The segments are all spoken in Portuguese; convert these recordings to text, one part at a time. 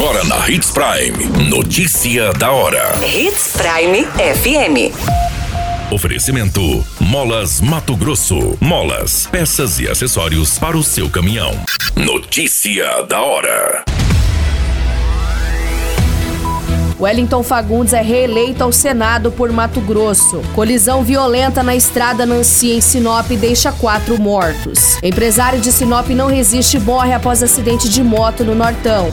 Agora na Hits Prime. Notícia da hora. Hits Prime FM. Oferecimento: Molas Mato Grosso. Molas, peças e acessórios para o seu caminhão. Notícia da hora. Wellington Fagundes é reeleito ao Senado por Mato Grosso. Colisão violenta na estrada Nancy em Sinop deixa quatro mortos. Empresário de Sinop não resiste e morre após acidente de moto no Nortão.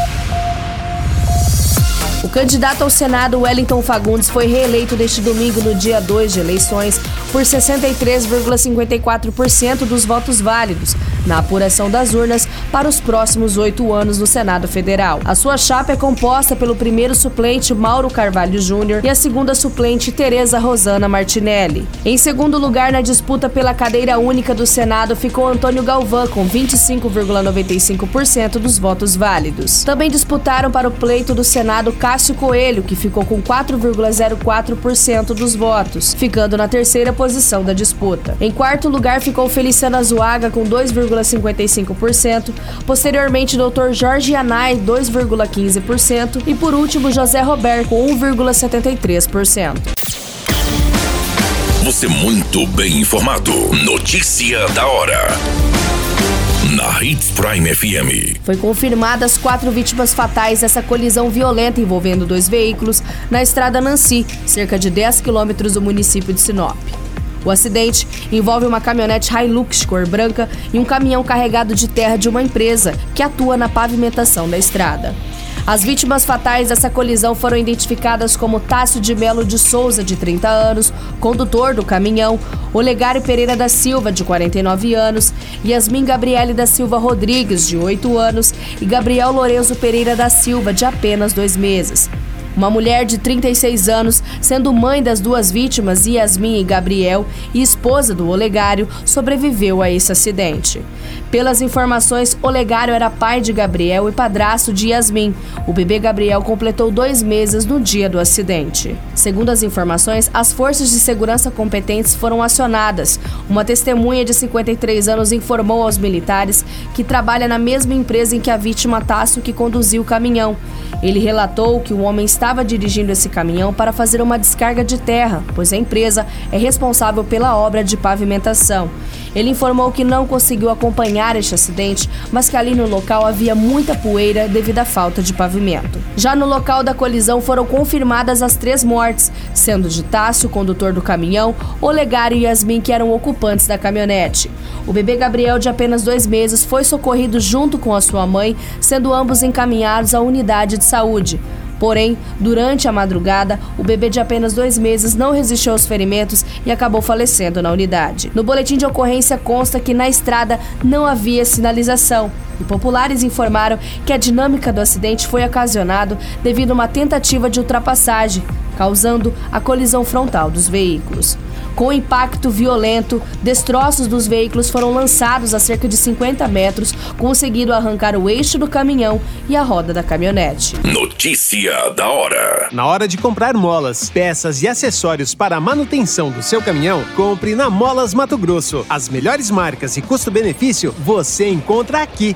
O candidato ao Senado, Wellington Fagundes, foi reeleito neste domingo, no dia 2 de eleições, por 63,54% dos votos válidos, na apuração das urnas para os próximos oito anos no Senado Federal. A sua chapa é composta pelo primeiro suplente Mauro Carvalho Júnior e a segunda suplente Tereza Rosana Martinelli. Em segundo lugar, na disputa pela cadeira única do Senado, ficou Antônio Galvão com 25,95% dos votos válidos. Também disputaram para o pleito do Senado Cássio Coelho, que ficou com 4,04% dos votos, ficando na terceira posição da disputa. Em quarto lugar ficou Feliciana Azuaga com 2,55%, posteriormente Dr. Jorge Anai 2,15% e por último José Roberto com 1,73%. Você muito bem informado. Notícia da hora. Na Hits Prime FM. Foi confirmadas quatro vítimas fatais dessa colisão violenta envolvendo dois veículos na estrada Nancy, cerca de 10 quilômetros do município de Sinop. O acidente envolve uma caminhonete Hilux cor branca e um caminhão carregado de terra de uma empresa que atua na pavimentação da estrada. As vítimas fatais dessa colisão foram identificadas como Tássio de Melo de Souza, de 30 anos, condutor do caminhão, Olegário Pereira da Silva, de 49 anos, Yasmin Gabriele da Silva Rodrigues, de 8 anos, e Gabriel Lorenzo Pereira da Silva, de apenas dois meses. Uma mulher de 36 anos, sendo mãe das duas vítimas, Yasmin e Gabriel, e esposa do Olegário, sobreviveu a esse acidente. Pelas informações, Olegário era pai de Gabriel e padrasto de Yasmin. O bebê Gabriel completou dois meses no dia do acidente. Segundo as informações, as forças de segurança competentes foram acionadas. Uma testemunha de 53 anos informou aos militares que trabalha na mesma empresa em que a vítima Tássio que conduziu o caminhão. Ele relatou que o homem estava dirigindo esse caminhão para fazer uma descarga de terra, pois a empresa é responsável pela obra de pavimentação. Ele informou que não conseguiu acompanhar este acidente, mas que ali no local havia muita poeira devido à falta de pavimento. Já no local da colisão foram confirmadas as três mortes, sendo de Tássio, condutor do caminhão, Olegário e Yasmin, que eram ocupantes da caminhonete. O bebê Gabriel, de apenas dois meses, foi socorrido junto com a sua mãe, sendo ambos encaminhados à unidade de saúde. Porém, durante a madrugada, o bebê de apenas dois meses não resistiu aos ferimentos e acabou falecendo na unidade. No boletim de ocorrência consta que na estrada não havia sinalização. E populares informaram que a dinâmica do acidente foi ocasionado devido a uma tentativa de ultrapassagem, causando a colisão frontal dos veículos. Com impacto violento, destroços dos veículos foram lançados a cerca de 50 metros, conseguindo arrancar o eixo do caminhão e a roda da caminhonete. Notícia da hora. Na hora de comprar molas, peças e acessórios para a manutenção do seu caminhão, compre na Molas Mato Grosso. As melhores marcas e custo-benefício você encontra aqui.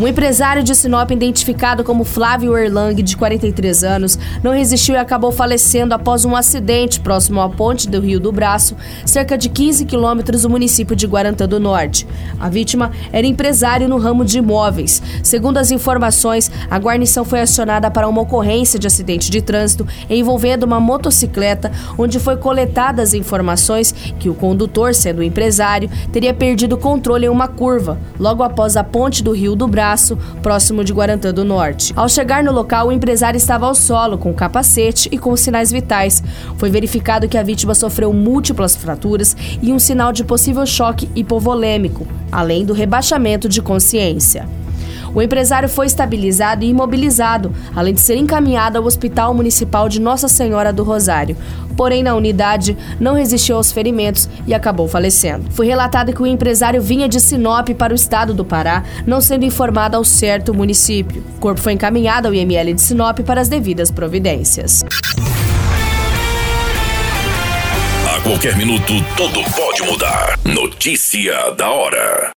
Um empresário de Sinop identificado como Flávio Erlang, de 43 anos, não resistiu e acabou falecendo após um acidente próximo à ponte do Rio do Braço, cerca de 15 quilômetros do município de Guarantã do Norte. A vítima era empresário no ramo de imóveis. Segundo as informações, a guarnição foi acionada para uma ocorrência de acidente de trânsito envolvendo uma motocicleta, onde foi coletadas informações que o condutor, sendo empresário, teria perdido o controle em uma curva, logo após a ponte do Rio do Braço Próximo de Guarantã do Norte. Ao chegar no local, o empresário estava ao solo, com capacete e com sinais vitais. Foi verificado que a vítima sofreu múltiplas fraturas e um sinal de possível choque hipovolêmico, além do rebaixamento de consciência. O empresário foi estabilizado e imobilizado, além de ser encaminhado ao Hospital Municipal de Nossa Senhora do Rosário. Porém, na unidade, não resistiu aos ferimentos e acabou falecendo. Foi relatado que o empresário vinha de Sinop para o estado do Pará, não sendo informado ao certo município. O corpo foi encaminhado ao IML de Sinop para as devidas providências. A qualquer minuto, tudo pode mudar. Notícia da hora.